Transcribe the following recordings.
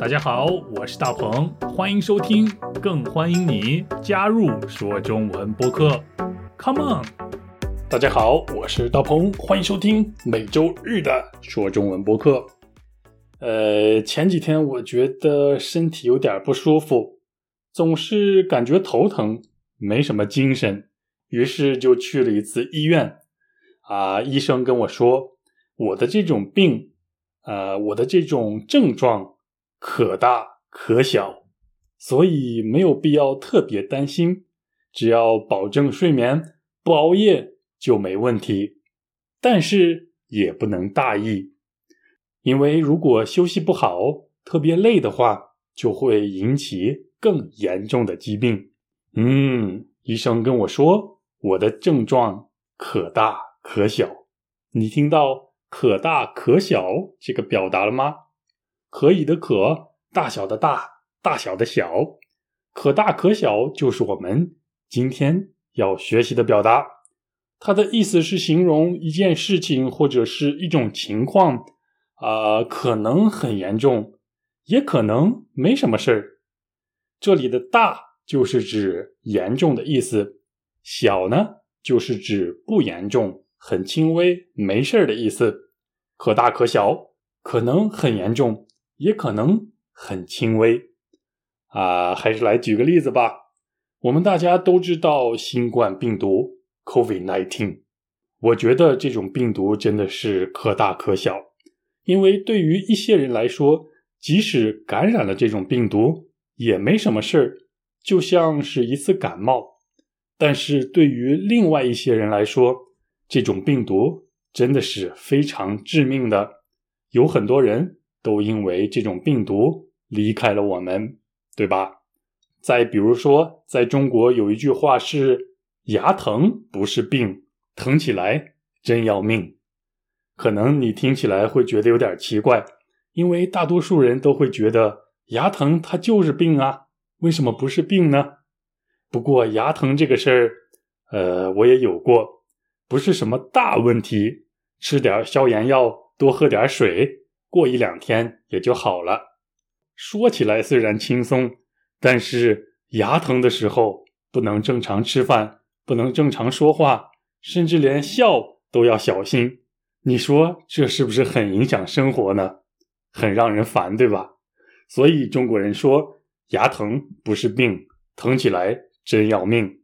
大家好，我是大鹏，欢迎收听，更欢迎你加入说中文播客。Come on！大家好，我是大鹏，欢迎收听每周日的说中文播客。呃，前几天我觉得身体有点不舒服，总是感觉头疼，没什么精神，于是就去了一次医院。啊，医生跟我说，我的这种病，呃，我的这种症状。可大可小，所以没有必要特别担心，只要保证睡眠，不熬夜就没问题。但是也不能大意，因为如果休息不好，特别累的话，就会引起更严重的疾病。嗯，医生跟我说，我的症状可大可小。你听到“可大可小”这个表达了吗？可以的可，大小的大，大小的小，可大可小，就是我们今天要学习的表达。它的意思是形容一件事情或者是一种情况，啊，可能很严重，也可能没什么事儿。这里的大就是指严重的意思，小呢就是指不严重，很轻微，没事儿的意思。可大可小，可能很严重。也可能很轻微，啊，还是来举个例子吧。我们大家都知道新冠病毒 （COVID-19），我觉得这种病毒真的是可大可小，因为对于一些人来说，即使感染了这种病毒也没什么事儿，就像是一次感冒；但是对于另外一些人来说，这种病毒真的是非常致命的，有很多人。都因为这种病毒离开了我们，对吧？再比如说，在中国有一句话是“牙疼不是病，疼起来真要命”。可能你听起来会觉得有点奇怪，因为大多数人都会觉得牙疼它就是病啊，为什么不是病呢？不过牙疼这个事儿，呃，我也有过，不是什么大问题，吃点消炎药，多喝点水。过一两天也就好了。说起来虽然轻松，但是牙疼的时候不能正常吃饭，不能正常说话，甚至连笑都要小心。你说这是不是很影响生活呢？很让人烦，对吧？所以中国人说牙疼不是病，疼起来真要命。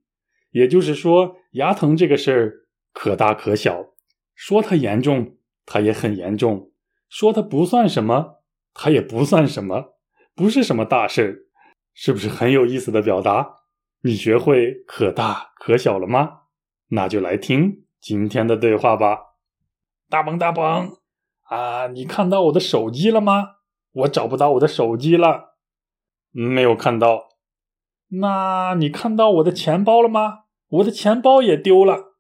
也就是说，牙疼这个事儿可大可小，说它严重，它也很严重。说它不算什么，它也不算什么，不是什么大事儿是不是很有意思的表达？你学会可大可小了吗？那就来听今天的对话吧。大鹏大鹏啊，你看到我的手机了吗？我找不到我的手机了，没有看到。那你看到我的钱包了吗？我的钱包也丢了。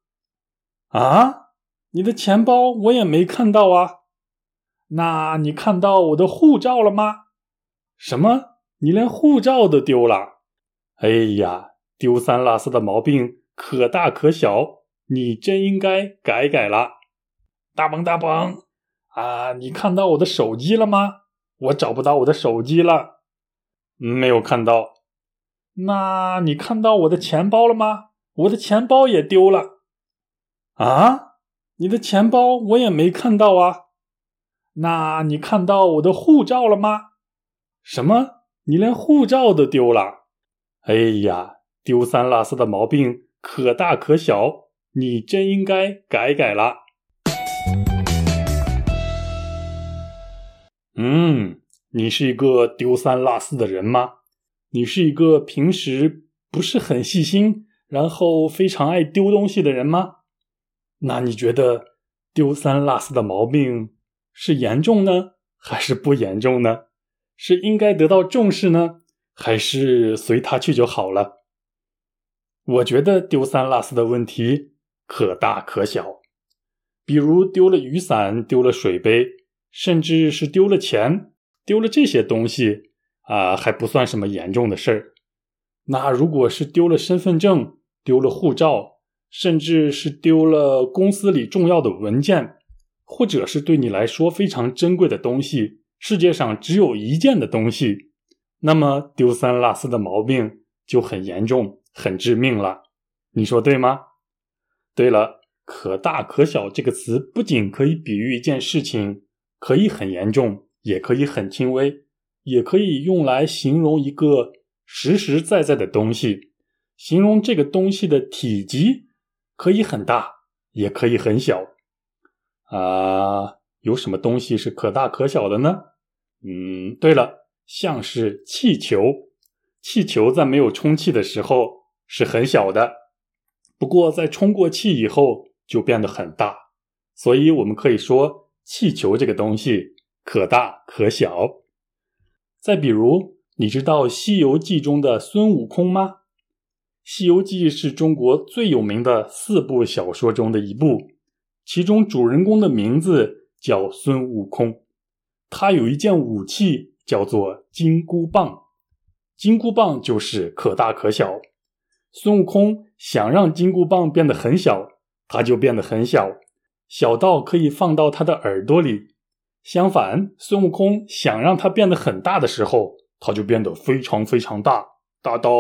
啊，你的钱包我也没看到啊。那你看到我的护照了吗？什么？你连护照都丢了？哎呀，丢三落四的毛病可大可小，你真应该改改了。大鹏大鹏啊，你看到我的手机了吗？我找不到我的手机了，没有看到。那你看到我的钱包了吗？我的钱包也丢了。啊，你的钱包我也没看到啊。那你看到我的护照了吗？什么？你连护照都丢了？哎呀，丢三落四的毛病可大可小，你真应该改改了。嗯，你是一个丢三落四的人吗？你是一个平时不是很细心，然后非常爱丢东西的人吗？那你觉得丢三落四的毛病？是严重呢，还是不严重呢？是应该得到重视呢，还是随他去就好了？我觉得丢三落四的问题可大可小，比如丢了雨伞、丢了水杯，甚至是丢了钱、丢了这些东西啊，还不算什么严重的事儿。那如果是丢了身份证、丢了护照，甚至是丢了公司里重要的文件，或者是对你来说非常珍贵的东西，世界上只有一件的东西，那么丢三落四的毛病就很严重、很致命了。你说对吗？对了，可大可小这个词不仅可以比喻一件事情，可以很严重，也可以很轻微，也可以用来形容一个实实在在的东西，形容这个东西的体积可以很大，也可以很小。啊，有什么东西是可大可小的呢？嗯，对了，像是气球。气球在没有充气的时候是很小的，不过在充过气以后就变得很大。所以我们可以说，气球这个东西可大可小。再比如，你知道《西游记》中的孙悟空吗？《西游记》是中国最有名的四部小说中的一部。其中主人公的名字叫孙悟空，他有一件武器叫做金箍棒，金箍棒就是可大可小。孙悟空想让金箍棒变得很小，它就变得很小，小到可以放到他的耳朵里。相反，孙悟空想让它变得很大的时候，它就变得非常非常大，大到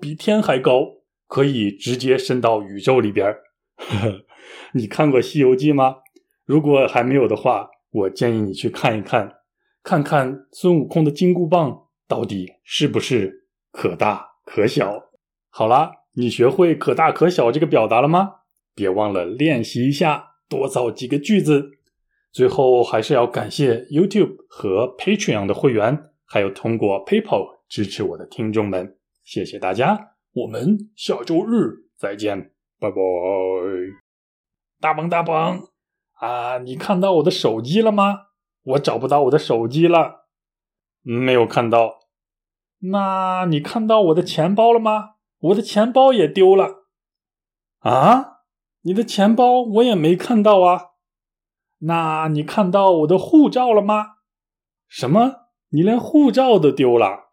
比天还高，可以直接伸到宇宙里边呵呵。你看过《西游记》吗？如果还没有的话，我建议你去看一看，看看孙悟空的金箍棒到底是不是可大可小。好啦，你学会“可大可小”这个表达了吗？别忘了练习一下，多造几个句子。最后，还是要感谢 YouTube 和 Patreon 的会员，还有通过 PayPal 支持我的听众们，谢谢大家。我们下周日再见，拜拜。大鹏，大鹏，啊，你看到我的手机了吗？我找不到我的手机了，没有看到。那你看到我的钱包了吗？我的钱包也丢了。啊，你的钱包我也没看到啊。那你看到我的护照了吗？什么？你连护照都丢了？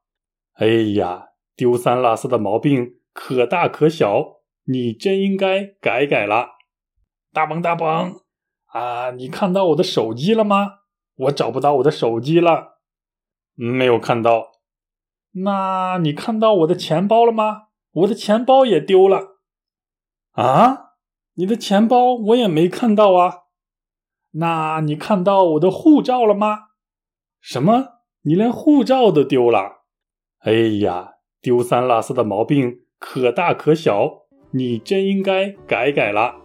哎呀，丢三落四的毛病可大可小，你真应该改改了。大鹏，大鹏，啊，你看到我的手机了吗？我找不到我的手机了，没有看到。那你看到我的钱包了吗？我的钱包也丢了。啊，你的钱包我也没看到啊。那你看到我的护照了吗？什么？你连护照都丢了？哎呀，丢三落四的毛病可大可小，你真应该改改了。